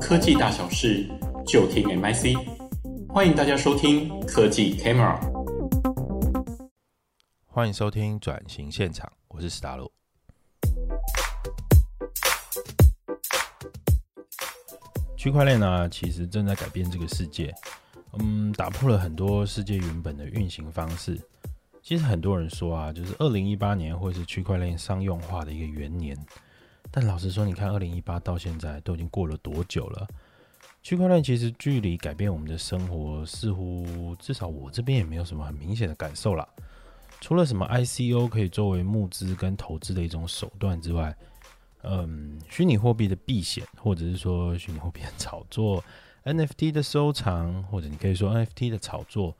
科技大小事，就听 MIC。欢迎大家收听科技 Camera。欢迎收听转型现场，我是史达洛。区块链呢，其实正在改变这个世界，嗯，打破了很多世界原本的运行方式。其实很多人说啊，就是二零一八年会是区块链商用化的一个元年。但老实说，你看，二零一八到现在都已经过了多久了？区块链其实距离改变我们的生活，似乎至少我这边也没有什么很明显的感受啦。除了什么 ICO 可以作为募资跟投资的一种手段之外，嗯，虚拟货币的避险，或者是说虚拟货币的炒作，NFT 的收藏，或者你可以说 NFT 的炒作，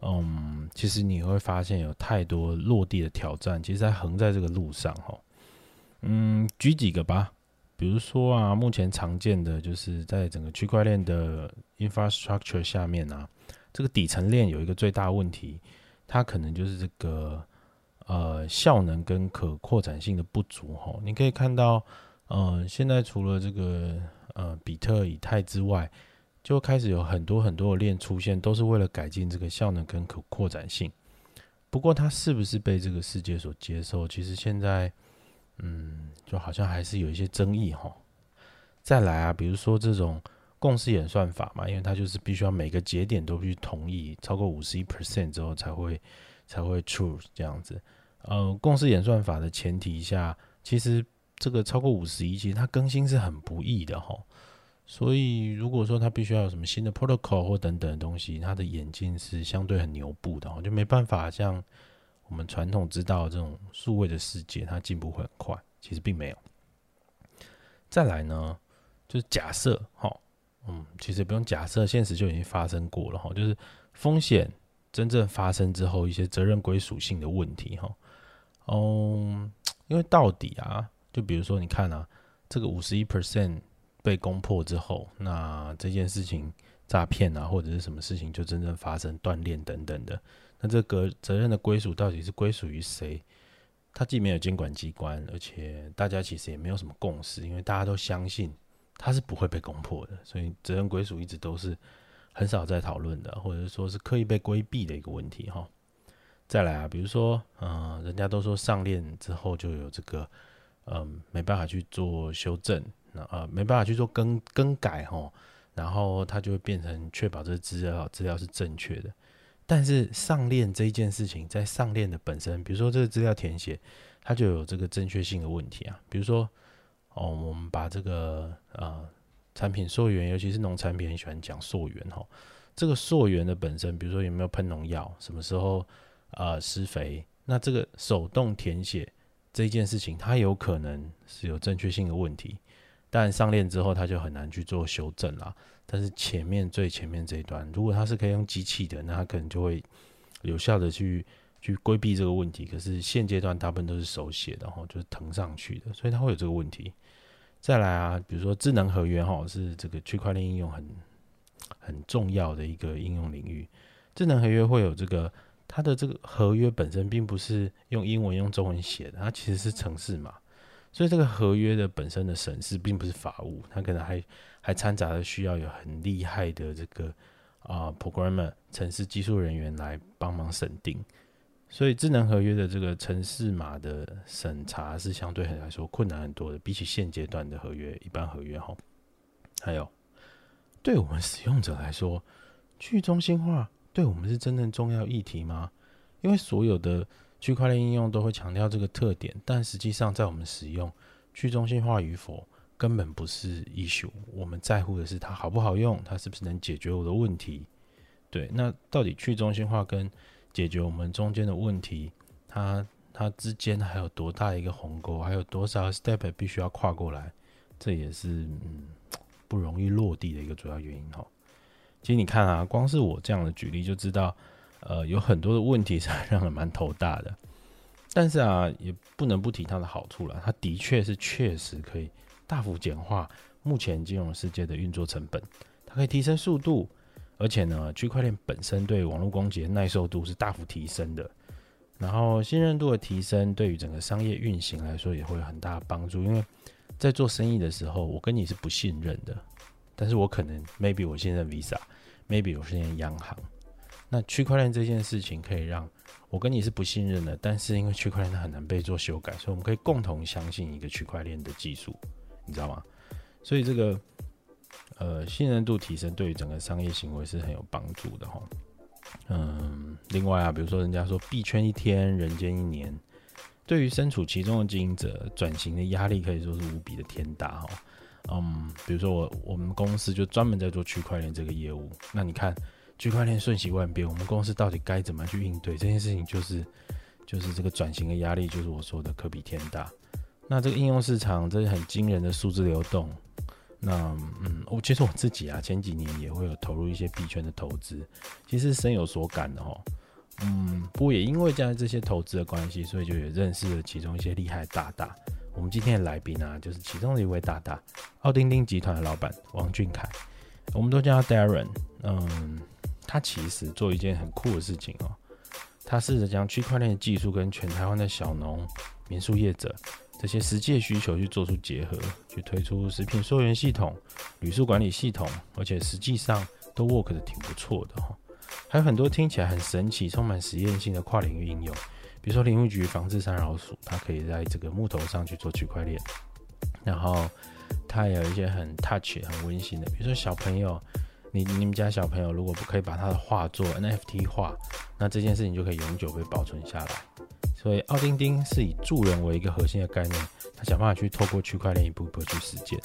嗯，其实你会发现有太多落地的挑战，其实在横在这个路上哈。嗯，举几个吧，比如说啊，目前常见的就是在整个区块链的 infrastructure 下面啊，这个底层链有一个最大问题，它可能就是这个呃效能跟可扩展性的不足哈。你可以看到，呃，现在除了这个呃比特、以太之外，就开始有很多很多的链出现，都是为了改进这个效能跟可扩展性。不过，它是不是被这个世界所接受？其实现在。嗯，就好像还是有一些争议哈。再来啊，比如说这种共识演算法嘛，因为它就是必须要每个节点都必须同意超过五十一 percent 之后才会才会 true 这样子。呃，共识演算法的前提下，其实这个超过五十一，其实它更新是很不易的哈。所以如果说它必须要有什么新的 protocol 或等等的东西，它的演进是相对很牛步的，就没办法像。我们传统知道这种数位的世界，它进步会很快，其实并没有。再来呢，就是假设，哈，嗯，其实不用假设，现实就已经发生过了，哈，就是风险真正发生之后，一些责任归属性的问题，哈，嗯，因为到底啊，就比如说你看啊，这个五十一 percent 被攻破之后，那这件事情诈骗啊，或者是什么事情就真正发生断链等等的。那这个责任的归属到底是归属于谁？它既没有监管机关，而且大家其实也没有什么共识，因为大家都相信它是不会被攻破的，所以责任归属一直都是很少在讨论的，或者说是刻意被规避的一个问题哈。再来啊，比如说，嗯、人家都说上链之后就有这个，嗯、没办法去做修正，那呃，没办法去做更更改哈，然后它就会变成确保这资料资料是正确的。但是上链这一件事情，在上链的本身，比如说这个资料填写，它就有这个正确性的问题啊。比如说，哦，我们把这个呃产品溯源，尤其是农产品很喜欢讲溯源哈。这个溯源的本身，比如说有没有喷农药，什么时候呃施肥，那这个手动填写这一件事情，它有可能是有正确性的问题。但上链之后，它就很难去做修正啦。但是前面最前面这一段，如果它是可以用机器的，那它可能就会有效的去去规避这个问题。可是现阶段大部分都是手写的哈，就是謄上去的，所以它会有这个问题。再来啊，比如说智能合约哈，是这个区块链应用很很重要的一个应用领域。智能合约会有这个，它的这个合约本身并不是用英文用中文写的，它其实是程式码。所以这个合约的本身的审视并不是法务，它可能还还掺杂了需要有很厉害的这个啊、programmer 程式技术人员来帮忙审定。所以智能合约的这个程式码的审查是相对很来说困难很多的，比起现阶段的合约，一般合约哈。还有，对我们使用者来说，去中心化对我们是真正重要议题吗？因为所有的。区块链应用都会强调这个特点，但实际上在我们使用去中心化与否根本不是 issue，我们在乎的是它好不好用，它是不是能解决我的问题。对，那到底去中心化跟解决我们中间的问题，它它之间还有多大一个鸿沟，还有多少 step 必须要跨过来，这也是嗯不容易落地的一个主要原因哈。其实你看啊，光是我这样的举例就知道。呃，有很多的问题 是让人蛮头大的，但是啊，也不能不提它的好处了。它的确是确实可以大幅简化目前金融世界的运作成本，它可以提升速度，而且呢，区块链本身对网络攻击的耐受度是大幅提升的。然后信任度的提升，对于整个商业运行来说也会有很大的帮助，因为在做生意的时候，我跟你是不信任的，但是我可能 maybe 我信任 Visa，maybe 我信任央行。那区块链这件事情可以让我跟你是不信任的，但是因为区块链它很难被做修改，所以我们可以共同相信一个区块链的技术，你知道吗？所以这个呃信任度提升对于整个商业行为是很有帮助的哈。嗯，另外啊，比如说人家说币圈一天，人间一年，对于身处其中的经营者，转型的压力可以说是无比的天大哈。嗯，比如说我我们公司就专门在做区块链这个业务，那你看。区块链瞬息万变，我们公司到底该怎么去应对这件事情？就是，就是这个转型的压力，就是我说的可比天大。那这个应用市场，这是很惊人的数字流动。那嗯，我其实我自己啊，前几年也会有投入一些币圈的投资，其实深有所感的哦。嗯，不过也因为这样这些投资的关系，所以就也认识了其中一些厉害大大。我们今天的来宾啊，就是其中的一位大大，奥丁丁集团的老板王俊凯，我们都叫他 Darren。嗯。他其实做一件很酷的事情哦，他试着将区块链技术跟全台湾的小农、民宿业者这些实际的需求去做出结合，去推出食品溯源系统、旅宿管理系统，而且实际上都 work 的挺不错的哈。还有很多听起来很神奇、充满实验性的跨领域应用，比如说林务局防治山老鼠，它可以在这个木头上去做区块链，然后它也有一些很 touch、很温馨的，比如说小朋友。你你们家小朋友如果不可以把他的画作 NFT 化，那这件事情就可以永久被保存下来。所以奥丁丁是以助人为一个核心的概念，他想办法去透过区块链一步一步去实践，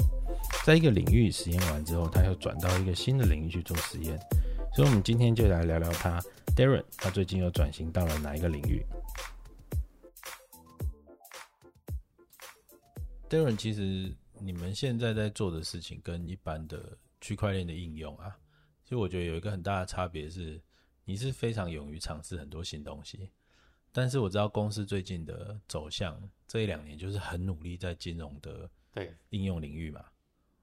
在一个领域实验完之后，他又转到一个新的领域去做实验。所以，我们今天就来聊聊他 Darren，他最近又转型到了哪一个领域？Darren，其实你们现在在做的事情跟一般的。区块链的应用啊，其实我觉得有一个很大的差别是，你是非常勇于尝试很多新东西。但是我知道公司最近的走向，这一两年就是很努力在金融的对应用领域嘛。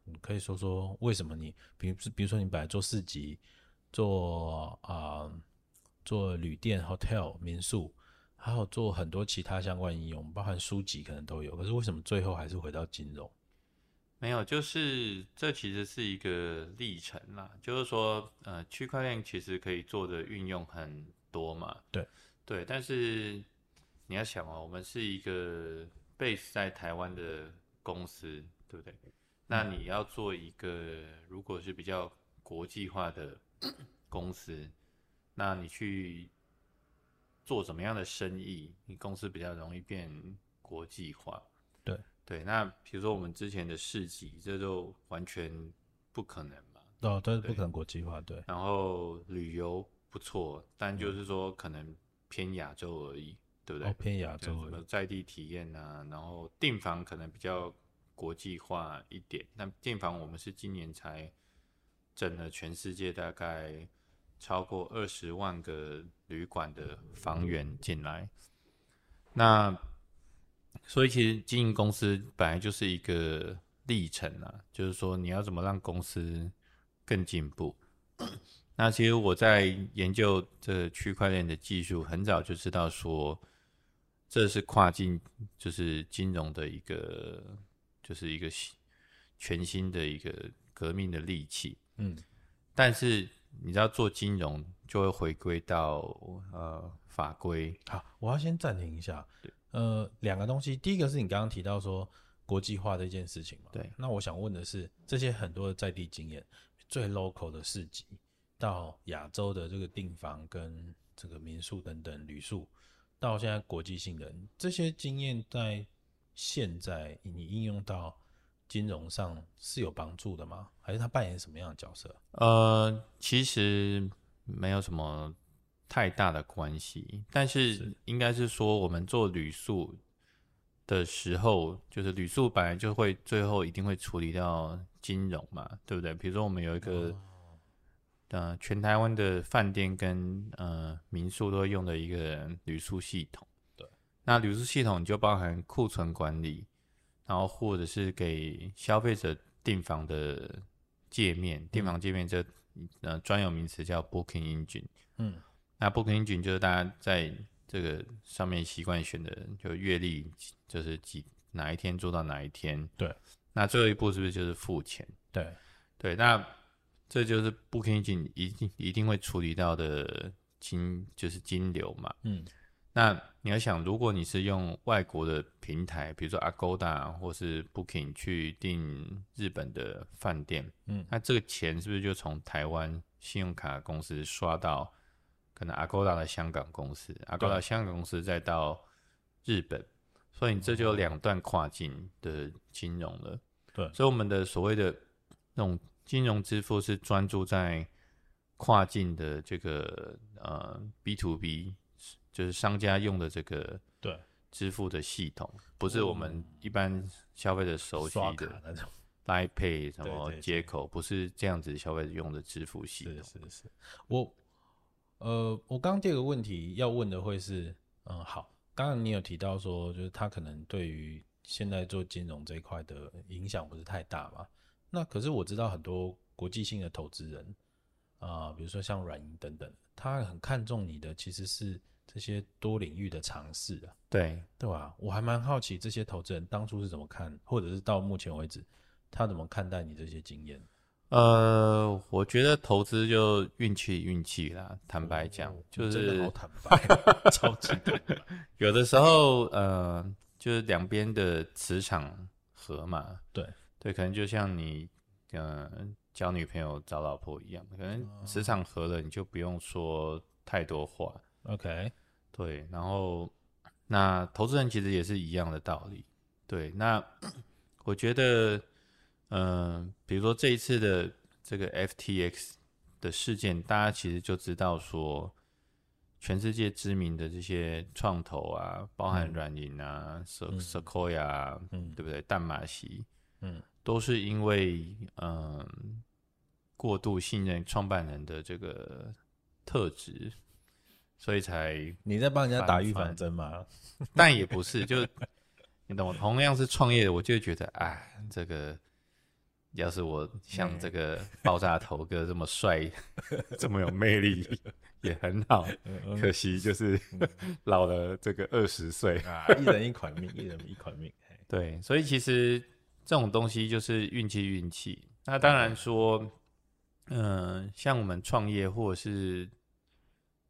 你可以说说为什么你，比如比如说你本来做市集，做啊、呃、做旅店 hotel 民宿，还有做很多其他相关应用，包含书籍可能都有。可是为什么最后还是回到金融？没有，就是这其实是一个历程啦。就是说，呃，区块链其实可以做的运用很多嘛。对，对。但是你要想哦，我们是一个 base 在台湾的公司，对不对？那你要做一个，如果是比较国际化的公司，那你去做什么样的生意，你公司比较容易变国际化。对。对，那比如说我们之前的市集，这就完全不可能嘛。哦，都是不可能国际化，对。然后旅游不错，但就是说可能偏亚洲而已，嗯、对不对？哦、偏亚洲什么。在地体验啊，然后订房可能比较国际化一点。那订房我们是今年才整了全世界大概超过二十万个旅馆的房源进来，那。所以其实经营公司本来就是一个历程啊，就是说你要怎么让公司更进步。那其实我在研究这个区块链的技术，很早就知道说这是跨境，就是金融的一个，就是一个全新的一个革命的利器。嗯，但是你知道做金融就会回归到呃法规。好，我要先暂停一下。对。呃，两个东西，第一个是你刚刚提到说国际化这件事情嘛，对。那我想问的是，这些很多的在地经验，最 local 的市集，到亚洲的这个订房跟这个民宿等等旅宿，到现在国际性的这些经验，在现在你应用到金融上是有帮助的吗？还是它扮演什么样的角色？呃，其实没有什么。太大的关系，但是应该是说，我们做旅宿的时候，就是旅宿本来就会最后一定会处理到金融嘛，对不对？比如说我们有一个，哦、呃，全台湾的饭店跟呃民宿都会用的一个旅宿系统，对，那旅宿系统就包含库存管理，然后或者是给消费者订房的界面，订房界面这呃专有名词叫 Booking Engine，嗯。那 Booking 就是大家在这个上面习惯选的，就月历就是几哪一天做到哪一天。对。那最后一步是不是就是付钱？对对，那这就是 Booking 一定一定会处理到的金就是金流嘛。嗯，那你要想，如果你是用外国的平台，比如说 Agoda 或是 Booking 去订日本的饭店，嗯，那这个钱是不是就从台湾信用卡公司刷到可能 Agoda 的香港公司，Agoda 香港公司再到日本？所以你这就有两段跨境的金融了。对，所以我们的所谓的那种金融支付是专注在跨境的这个呃 B to B，就是商家用的这个对支付的系统，不是我们一般消费者熟悉的那种 Line Pay 什么接口，不是这样子消费者用的支付系统。是是是，我呃，我刚刚第二个问题要问的会是，嗯，好。刚刚你有提到说，就是他可能对于现在做金融这一块的影响不是太大嘛？那可是我知道很多国际性的投资人啊、呃，比如说像软银等等，他很看重你的其实是这些多领域的尝试啊。对对吧？我还蛮好奇这些投资人当初是怎么看，或者是到目前为止他怎么看待你这些经验？呃，我觉得投资就运气运气啦。坦白讲，哦、就是好坦白，超级坦白。有的时候，呃，就是两边的磁场合嘛。对对，可能就像你，呃，交女朋友找老婆一样，可能磁场合了，你就不用说太多话。OK，对。然后，那投资人其实也是一样的道理。对，那 我觉得。嗯、呃，比如说这一次的这个 FTX 的事件，大家其实就知道说，全世界知名的这些创投啊，包含软银啊、Sequoia 啊，嗯，对不对？淡马锡，嗯，都是因为嗯、呃、过度信任创办人的这个特质，所以才你在帮人家打预防针吗？但也不是，就你懂，同样是创业的，我就觉得，哎，这个。要是我像这个爆炸头哥这么帅，这么有魅力，也很好。可惜就是老了这个二十岁啊，一人一款命，一人一款命。对，所以其实这种东西就是运气，运气。那当然说，嗯、呃，像我们创业或者是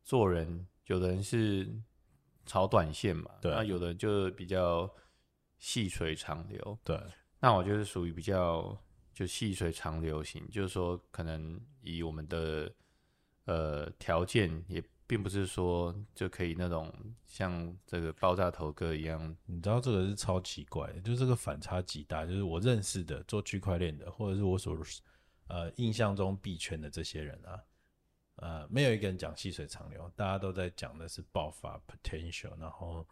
做人，有的人是炒短线嘛，对，那有的人就比较细水长流。对，那我就是属于比较。就细水长流型，就是说，可能以我们的呃条件，也并不是说就可以那种像这个爆炸头哥一样。你知道这个是超奇怪的，就是这个反差极大。就是我认识的做区块链的，或者是我所呃印象中币圈的这些人啊，呃，没有一个人讲细水长流，大家都在讲的是爆发 potential，然后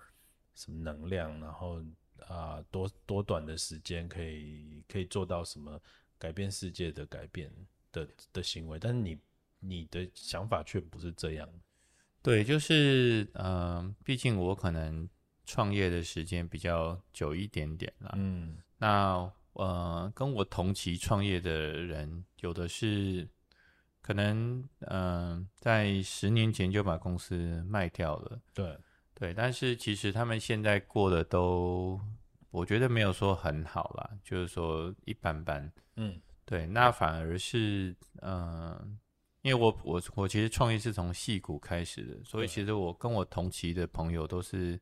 什么能量，然后。啊，多多短的时间可以可以做到什么改变世界的改变的的行为？但是你你的想法却不是这样。对，就是嗯、呃，毕竟我可能创业的时间比较久一点点啦。嗯，那呃，跟我同期创业的人，有的是可能嗯、呃，在十年前就把公司卖掉了。对。对，但是其实他们现在过的都，我觉得没有说很好啦，就是说一般般。嗯，对，那反而是，嗯、呃，因为我我我其实创业是从戏骨开始的，所以其实我跟我同期的朋友都是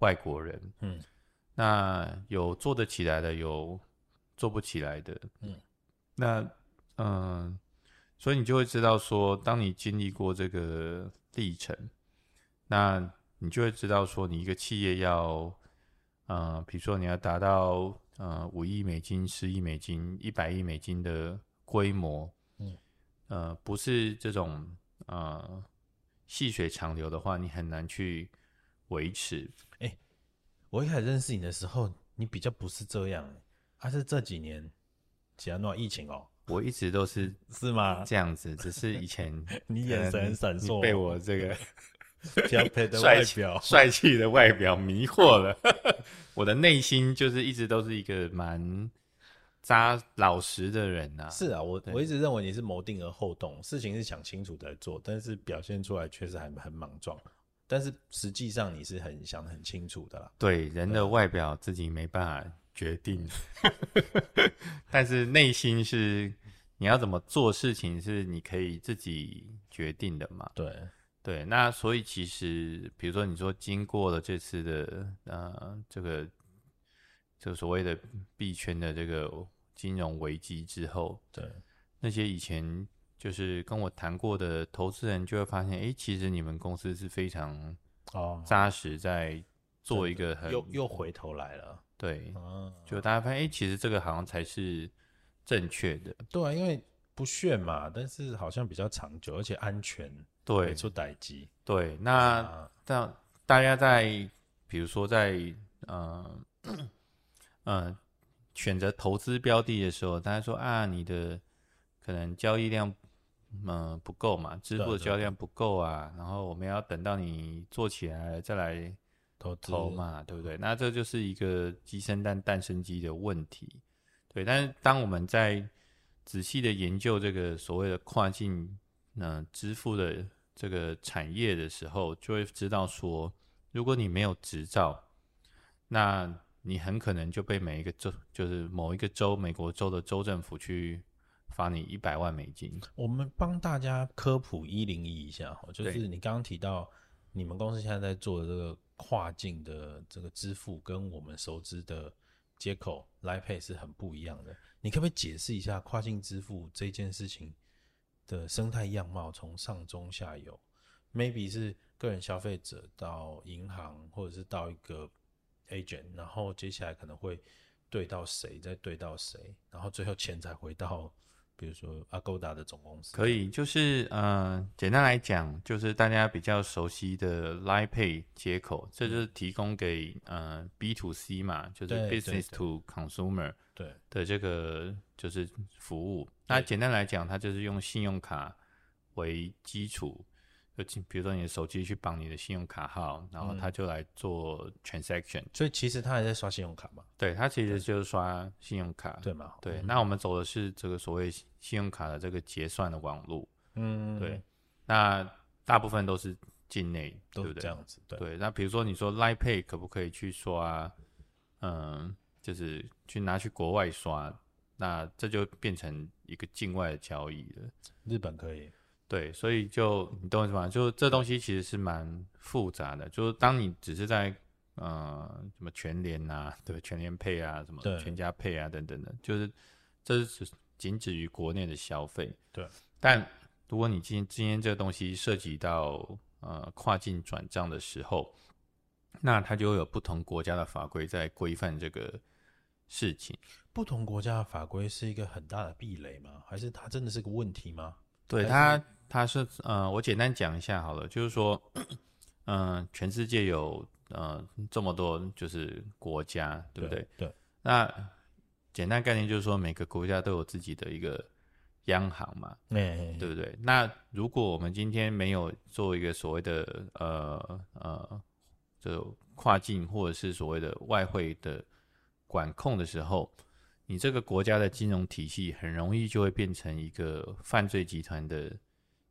外国人。嗯，那有做得起来的，有做不起来的。嗯，那嗯、呃，所以你就会知道说，当你经历过这个历程，那。你就会知道，说你一个企业要，呃，比如说你要达到呃五亿美金、十亿美金、一百亿美金的规模，嗯，呃，不是这种呃细水长流的话，你很难去维持。哎、欸，我一开始认识你的时候，你比较不是这样，还是这几年，只要弄疫情哦，我一直都是是吗？这样子，只是以前 你眼神闪烁，被我这个。标配的外表，帅气的外表迷惑了 我的内心，就是一直都是一个蛮扎老实的人呐、啊。是啊，我我一直认为你是谋定而后动，事情是想清楚再做，但是表现出来确实还很莽撞。但是实际上你是很想得很清楚的啦。对，人的外表自己没办法决定，但是内心是你要怎么做事情是你可以自己决定的嘛？对对，那所以其实比如说你说经过了这次的呃这个就所谓的币圈的这个金融危机之后，对那些以前就是跟我谈过的投资人就会发现，哎，其实你们公司是非常哦扎实在做一个很又又回头来了。对，嗯，就大家发现，哎、欸，其实这个好像才是正确的。对啊，因为不炫嘛，但是好像比较长久，而且安全，对，没出代志。对，那大、啊、大家在比如说在呃呃选择投资标的的时候，大家说啊，你的可能交易量嗯、呃、不够嘛，支付的交易量不够啊，然后我们要等到你做起来了再来。投投嘛，对不对？那这就是一个鸡生蛋，蛋生鸡的问题，对。但是当我们在仔细的研究这个所谓的跨境嗯、呃、支付的这个产业的时候，就会知道说，如果你没有执照，那你很可能就被每一个州，就是某一个州，美国州的州政府去罚你一百万美金。我们帮大家科普一零一一下，就是你刚刚提到你们公司现在在做的这个。跨境的这个支付跟我们熟知的接口 Line Pay 是很不一样的。你可不可以解释一下跨境支付这件事情的生态样貌？从上中下游，maybe 是个人消费者到银行，或者是到一个 agent，然后接下来可能会对到谁，再对到谁，然后最后钱才回到。比如说 Agoda 的总公司可以，就是呃，简单来讲，就是大家比较熟悉的 Line Pay 接口，这就是提供给呃 B to C 嘛，就是 Business to Consumer 对的这个就是服务。那简单来讲，它就是用信用卡为基础。就比如说你的手机去绑你的信用卡号，然后他就来做 transaction，、嗯、所以其实他还在刷信用卡嘛？对，他其实就是刷信用卡，对吗？对，嗯、那我们走的是这个所谓信用卡的这个结算的网络，嗯，对，那大部分都是境内，都对不对？这样子，对。对，那比如说你说 Line Pay 可不可以去刷？嗯，就是去拿去国外刷，那这就变成一个境外的交易了。日本可以。对，所以就你懂我意思吗？就这东西其实是蛮复杂的。就是当你只是在呃什么全联啊，对，全联配啊，什么全家配啊等等的，就是这是仅止于国内的消费。对。但如果你今天今天这个东西涉及到呃跨境转账的时候，那它就会有不同国家的法规在规范这个事情。不同国家的法规是一个很大的壁垒吗？还是它真的是个问题吗？对它。它是呃，我简单讲一下好了，就是说，嗯、呃，全世界有呃这么多就是国家，对不对？对。对那简单概念就是说，每个国家都有自己的一个央行嘛，对对不对？那如果我们今天没有做一个所谓的呃呃，就跨境或者是所谓的外汇的管控的时候，你这个国家的金融体系很容易就会变成一个犯罪集团的。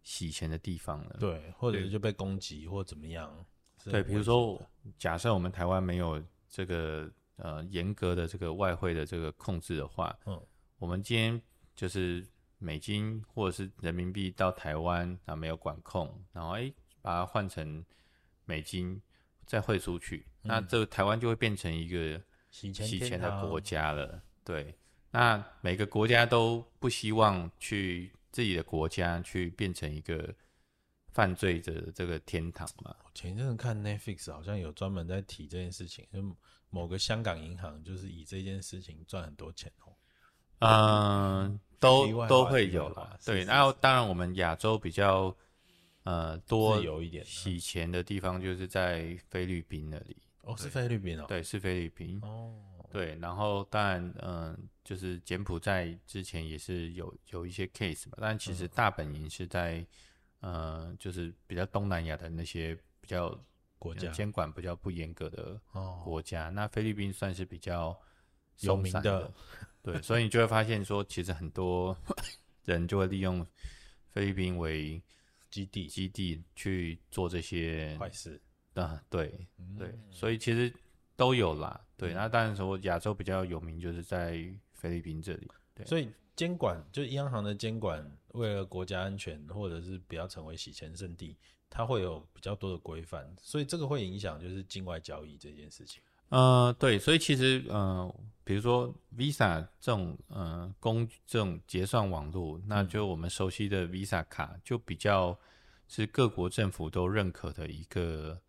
洗钱的地方了，对，或者是就被攻击或怎么样，对，比如说，假设我们台湾没有这个呃严格的这个外汇的这个控制的话，嗯，我们今天就是美金或者是人民币到台湾啊没有管控，然后哎把它换成美金再汇出去，嗯，那这个台湾就会变成一个洗钱的国家了，对，那每个国家都不希望去。自己的国家去变成一个犯罪的这个天堂嘛？我前一阵子看 Netflix 好像有专门在提这件事情，就某个香港银行就是以这件事情赚很多钱哦。嗯，都都会有啦。对，然后当然我们亚洲比较呃多有一点洗钱的地方，就是在菲律宾那里。哦，是菲律宾哦。对，是菲律宾。哦。对，然后当然，嗯、呃，就是柬埔寨之前也是有有一些 case 嘛，但其实大本营是在，嗯、呃，就是比较东南亚的那些比较国家。监管比较不严格的国家。哦、那菲律宾算是比较有名的，对，所以你就会发现说，其实很多 人就会利用菲律宾为基地，基地去做这些坏事。啊，对对，所以其实。都有啦。对，那当然说亚洲比较有名就是在菲律宾这里。对，所以监管就央行的监管，为了国家安全或者是不要成为洗钱圣地，它会有比较多的规范，所以这个会影响就是境外交易这件事情。呃，对，所以其实呃，比如说 Visa 这种呃公这种结算网络，那就我们熟悉的 Visa 卡就比较是各国政府都认可的一个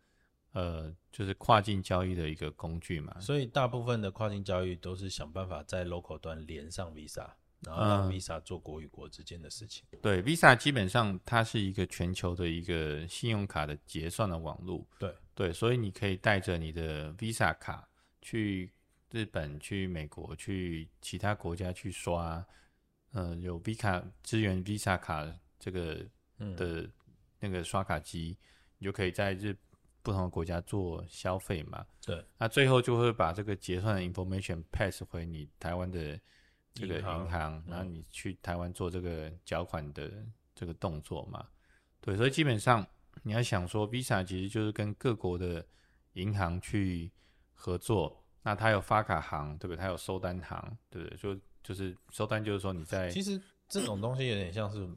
呃，就是跨境交易的一个工具嘛。所以大部分的跨境交易都是想办法在 local 端连上 Visa，然后让 Visa 做国与国之间的事情。呃、对，Visa 基本上它是一个全球的一个信用卡的结算的网络。对。对，所以你可以带着你的 Visa 卡去日本、去美国、去其他国家去刷，呃，有 Visa 支援 Visa 卡这个的那个刷卡机，嗯、你就可以在日不同的国家做消费嘛。对，那最后就会把这个结算的 information pass 回你台湾的这个银行，银行然后你去台湾做这个缴款的这个动作嘛。对，所以基本上。你要想说，Visa 其实就是跟各国的银行去合作，那它有发卡行，对不对？它有收单行，对不对？就就是收单，就是说你在其实这种东西有点像是，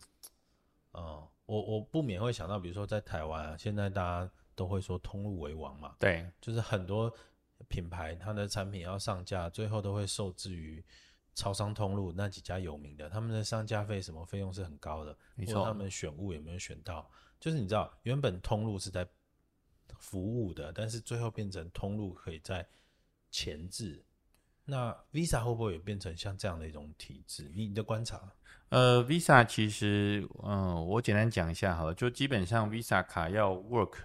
哦，我我不免会想到，比如说在台湾啊，现在大家都会说通路为王嘛，对，就是很多品牌它的产品要上架，最后都会受制于超商通路那几家有名的，他们的上架费什么费用是很高的，没错，他们选物有没有选到？就是你知道，原本通路是在服务的，但是最后变成通路可以在前置。那 Visa 会不会也变成像这样的一种体制？你的观察？呃，Visa 其实，嗯、呃，我简单讲一下好了，就基本上 Visa 卡要 work，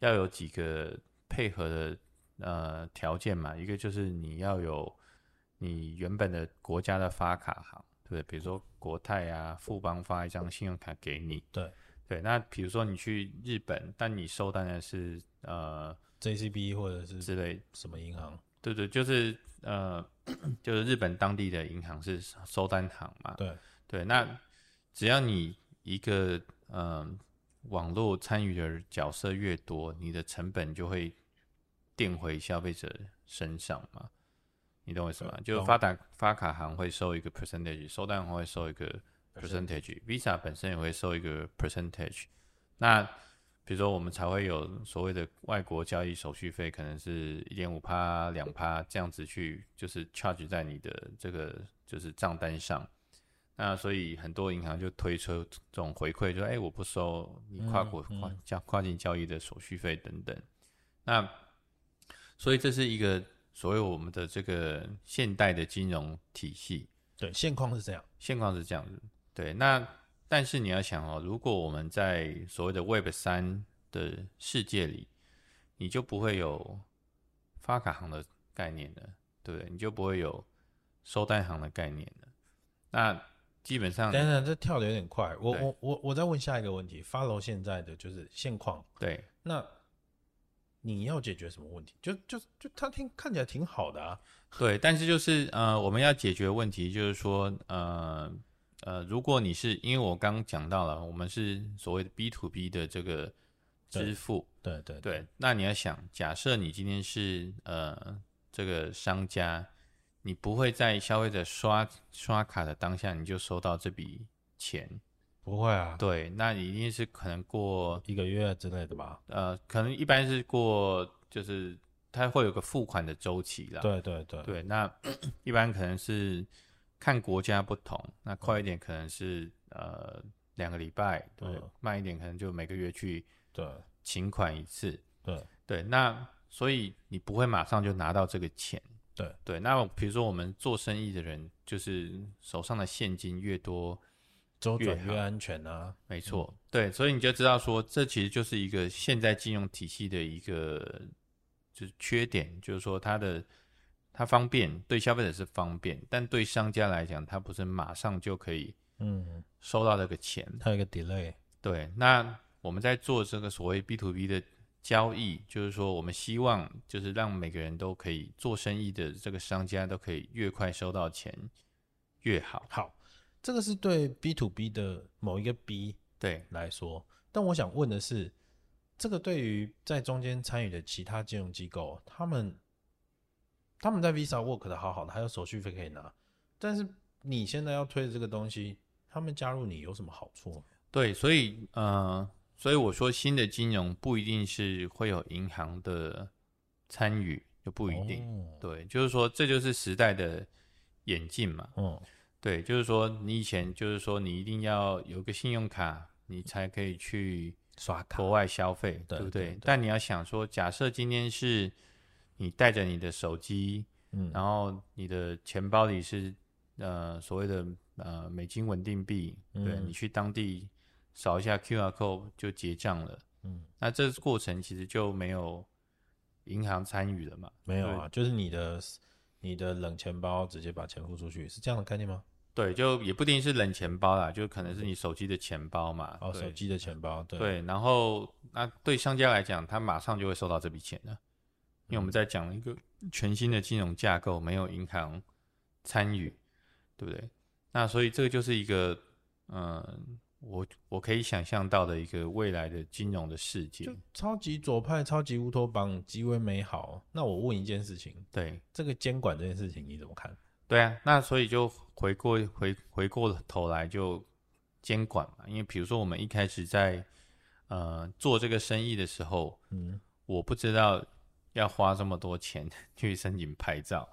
要有几个配合的呃条件嘛。一个就是你要有你原本的国家的发卡行，对不对？比如说国泰啊、富邦发一张信用卡给你，对。对，那比如说你去日本，但你收单的是呃 JCB 或者是之类什么银行？对对，就是呃 就是日本当地的银行是收单行嘛。对对，那只要你一个嗯、呃、网络参与的角色越多，你的成本就会垫回消费者身上嘛。你懂我意思吗？就发达发卡行会收一个 percentage，收单行会收一个。percentage，Visa 本身也会收一个 percentage，那比如说我们才会有所谓的外国交易手续费，可能是一点五趴、两趴这样子去，就是 charge 在你的这个就是账单上。那所以很多银行就推出这种回馈，就哎、欸、我不收你跨国跨交跨境交易的手续费等等。那所以这是一个所谓我们的这个现代的金融体系。对，现况是这样，现况是这样子。对，那但是你要想哦，如果我们在所谓的 Web 三的世界里，你就不会有发卡行的概念了，对不对？你就不会有收单行的概念了。那基本上，等等，这跳的有点快。我我我我再问下一个问题，follow 现在的就是现况。对，那你要解决什么问题？就就就他听看起来挺好的啊。对，但是就是呃，我们要解决问题，就是说呃。呃，如果你是因为我刚刚讲到了，我们是所谓的 B to B 的这个支付，对对对，对，那你要想，假设你今天是呃这个商家，你不会在消费者刷刷卡的当下你就收到这笔钱，不会啊，对，那你一定是可能过一个月之类的吧？呃，可能一般是过，就是它会有个付款的周期啦，对对对，对，那 一般可能是。看国家不同，那快一点可能是、嗯、呃两个礼拜，对，嗯、慢一点可能就每个月去对。请款一次，对。对，那所以你不会马上就拿到这个钱，对对。那比如说我们做生意的人，就是手上的现金越多，周转越安全啊，没错，嗯、对，所以你就知道说，这其实就是一个现在金融体系的一个就是缺点，就是说它的。它方便，对消费者是方便，但对商家来讲，它不是马上就可以嗯收到这个钱，嗯、它有一个 delay。对，那我们在做这个所谓 B to B 的交易，就是说我们希望就是让每个人都可以做生意的这个商家都可以越快收到钱越好。好，这个是对 B to B 的某一个 B 对来说，但我想问的是，这个对于在中间参与的其他金融机构，他们。他们在 Visa work 的好好的，还有手续费可以拿。但是你现在要推的这个东西，他们加入你有什么好处？对，所以呃，所以我说新的金融不一定是会有银行的参与，就不一定。哦、对，就是说这就是时代的演进嘛。嗯，对，就是说你以前就是说你一定要有个信用卡，你才可以去刷卡国外消费，对不对？但你要想说，假设今天是你带着你的手机，嗯，然后你的钱包里是呃所谓的呃美金稳定币，嗯、对，你去当地。扫一下 QR code 就结账了，嗯，那这过程其实就没有银行参与了嘛？没有啊，就是你的你的冷钱包直接把钱付出去，是这样的概念吗？对，就也不一定是冷钱包啦，就可能是你手机的钱包嘛。哦，手机的钱包，对。对，然后那对商家来讲，他马上就会收到这笔钱了，因为我们在讲一个全新的金融架构，没有银行参与，对不对？那所以这个就是一个嗯。我我可以想象到的一个未来的金融的世界，就超级左派、超级乌托邦，极为美好。那我问一件事情，对这个监管这件事情你怎么看？对啊，那所以就回过回回过头来就监管嘛，因为比如说我们一开始在呃做这个生意的时候，嗯，我不知道要花这么多钱 去申请牌照，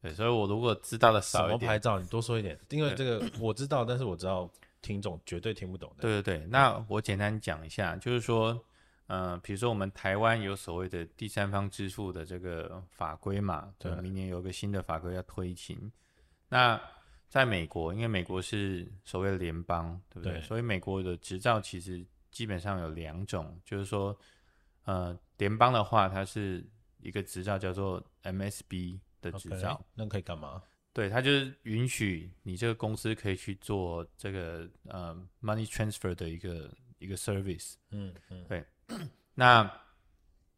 对，所以我如果知道的少一点，什么牌照你多说一点，因为这个我知道，但是我知道。听众绝对听不懂的。对对对，那我简单讲一下，就是说，呃，比如说我们台湾有所谓的第三方支付的这个法规嘛，对，明年有个新的法规要推行。那在美国，因为美国是所谓的联邦，对不对？对，所以美国的执照其实基本上有两种，就是说，呃，联邦的话，它是一个执照叫做 MSB 的执照，okay, 那可以干嘛？对，它就是允许你这个公司可以去做这个呃 money transfer 的一个一个 service。嗯嗯，对。那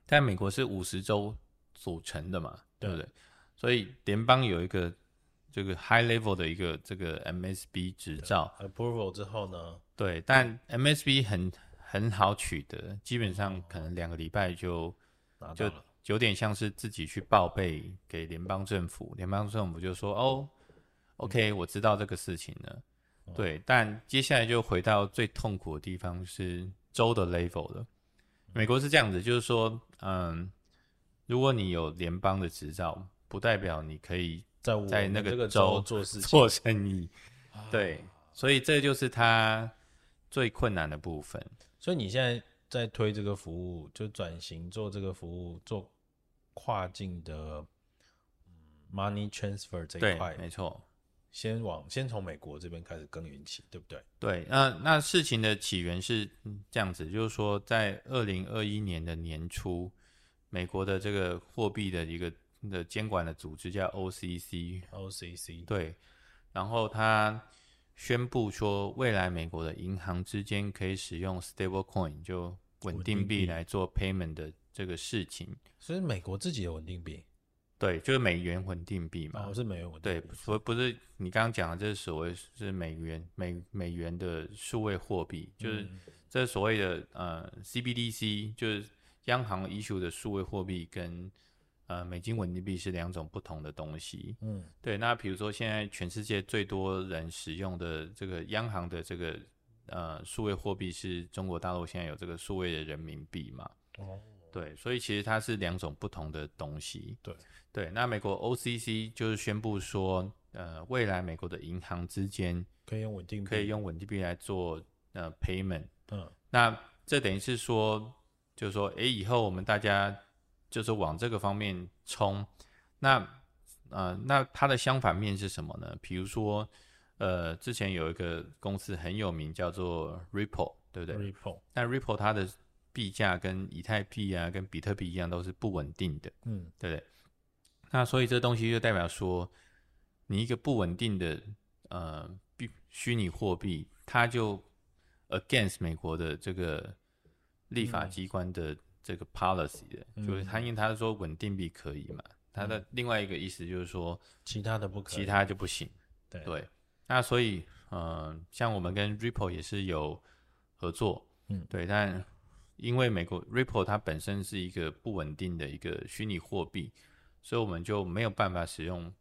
在美国是五十州组成的嘛，对不对？所以联邦有一个这个 high level 的一个这个 MSB 执照 approval 之后呢，对，但 MSB 很很好取得，基本上可能两个礼拜就就。有点像是自己去报备给联邦政府，联邦政府就说：“哦，OK，我知道这个事情了。”对，但接下来就回到最痛苦的地方是州的 level 了。美国是这样子，就是说，嗯，如果你有联邦的执照，不代表你可以在在那个州做事 做生意。对，所以这就是他最困难的部分。所以你现在。在推这个服务，就转型做这个服务，做跨境的 money transfer 这一块，没错。先往先从美国这边开始耕耘起，对不对？对，那那事情的起源是这样子，就是说在二零二一年的年初，美国的这个货币的一个的监管的组织叫 OCC，OCC，对，然后他。宣布说，未来美国的银行之间可以使用 stable coin，就稳定币来做 payment 的这个事情。所以美国自己的稳定币，对，就是美元稳定币嘛。哦，是美元稳定币。对，不不是你刚刚讲的，这是所谓是美元美美元的数位货币，就是这所谓的呃 CBDC，就是央行 issue 的数位货币跟。呃，美金稳定币是两种不同的东西。嗯，对。那比如说，现在全世界最多人使用的这个央行的这个呃数位货币是中国大陆现在有这个数位的人民币嘛？哦，对。所以其实它是两种不同的东西。对对。那美国 OCC 就是宣布说，呃，未来美国的银行之间可以用稳定币，可以用稳定币来做呃 payment。嗯。那这等于是说，就是说，诶，以后我们大家。就是往这个方面冲，那呃，那它的相反面是什么呢？比如说，呃，之前有一个公司很有名，叫做 Ripple，对不对？Ripple，那 Ripple 它的币价跟以太币啊，跟比特币一样，都是不稳定的，嗯，对不对？那所以这东西就代表说，你一个不稳定的呃币虚拟货币，它就 against 美国的这个立法机关的。这个 policy 的，就是他因为他说稳定币可以嘛，他的另外一个意思就是说其他的不可以，其他就不行。对，对，那所以，嗯、呃，像我们跟 Ripple 也是有合作，嗯，对，但因为美国 Ripple 它本身是一个不稳定的一个虚拟货币，所以我们就没有办法使用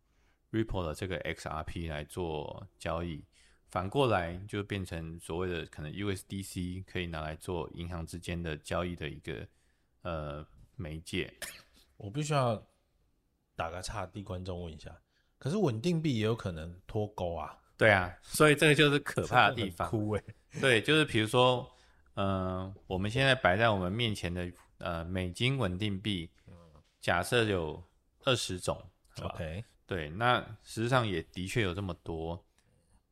Ripple 的这个 XRP 来做交易。反过来就变成所谓的可能 USDC 可以拿来做银行之间的交易的一个呃媒介。我必须要打个岔，替观众问一下，可是稳定币也有可能脱钩啊？对啊，所以这个就是可怕的地 方。哭欸、对，就是比如说，嗯、呃，我们现在摆在我们面前的呃美金稳定币，假设有二十种，OK，对，那实际上也的确有这么多。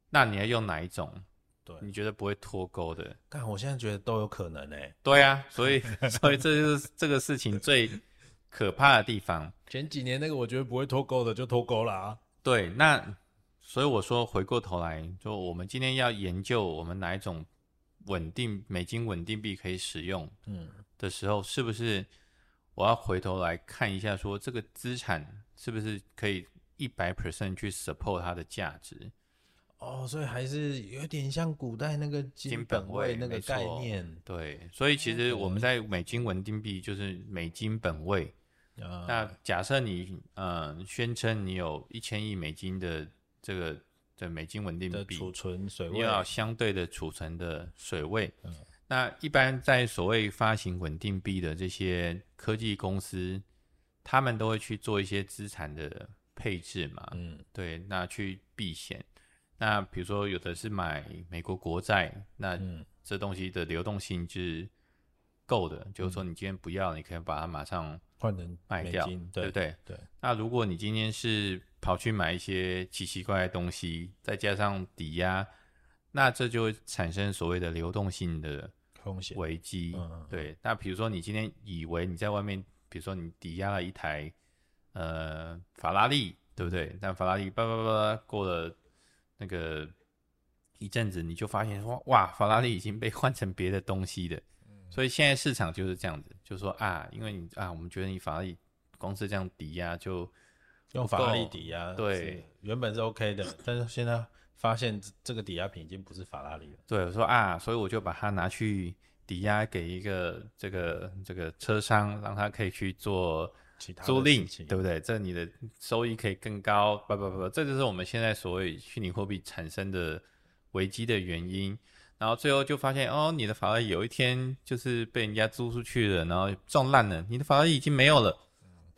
那你要用哪一种？对，你觉得不会脱钩的？但我现在觉得都有可能诶、欸。对啊，所以 所以这就是这个事情最可怕的地方。前几年那个我觉得不会脱钩的就脱钩了啊。对，那所以我说回过头来，就我们今天要研究我们哪一种稳定美金稳定币可以使用，嗯，的时候，是不是我要回头来看一下，说这个资产是不是可以一百 percent 去 support 它的价值？哦，所以还是有点像古代那个金本位那个概念。对，所以其实我们在美金稳定币就是美金本位。嗯、那假设你呃宣称你有一千亿美金的这个的美金稳定币储存水位，你要相对的储存的水位。嗯、那一般在所谓发行稳定币的这些科技公司，他们都会去做一些资产的配置嘛。嗯，对，那去避险。那比如说，有的是买美国国债，那这东西的流动性是够的，嗯、就是说你今天不要，你可以把它马上换成卖掉，对，不对？对。那如果你今天是跑去买一些奇奇怪怪的东西，再加上抵押，那这就会产生所谓的流动性的风险危机。嗯，对。那比如说，你今天以为你在外面，比如说你抵押了一台呃法拉利，对不对？但法拉利叭叭叭过了。那个一阵子，你就发现说，哇，法拉利已经被换成别的东西了。嗯、所以现在市场就是这样子，就说啊，因为你啊，我们觉得你法拉利光是这样抵押就用法拉利抵押，对，原本是 OK 的，但是现在发现这个抵押品已经不是法拉利了。对，我说啊，所以我就把它拿去抵押给一个这个这个车商，让他可以去做。租赁对不对？这你的收益可以更高，不不不，这就是我们现在所谓虚拟货币产生的危机的原因。然后最后就发现，哦，你的法拉利有一天就是被人家租出去了，然后撞烂了，你的法拉利已经没有了。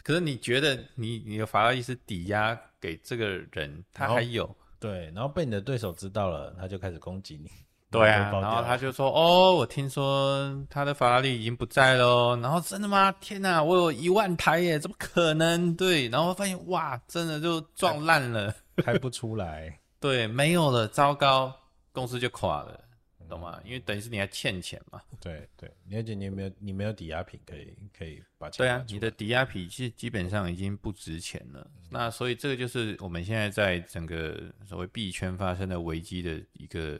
可是你觉得你你的法拉利是抵押给这个人，他还有。对，然后被你的对手知道了，他就开始攻击你。对啊，然后他就说：“哦，我听说他的法拉利已经不在了。”然后真的吗？天哪，我有一万台耶，怎么可能？对，然后发现哇，真的就撞烂了，开不出来。对，没有了，糟糕，公司就垮了，懂吗？因为等于是你还欠钱嘛。对对，而且你有没有你没有抵押品可以可以把钱？对啊，你的抵押品其实基本上已经不值钱了。嗯、那所以这个就是我们现在在整个所谓币圈发生的危机的一个。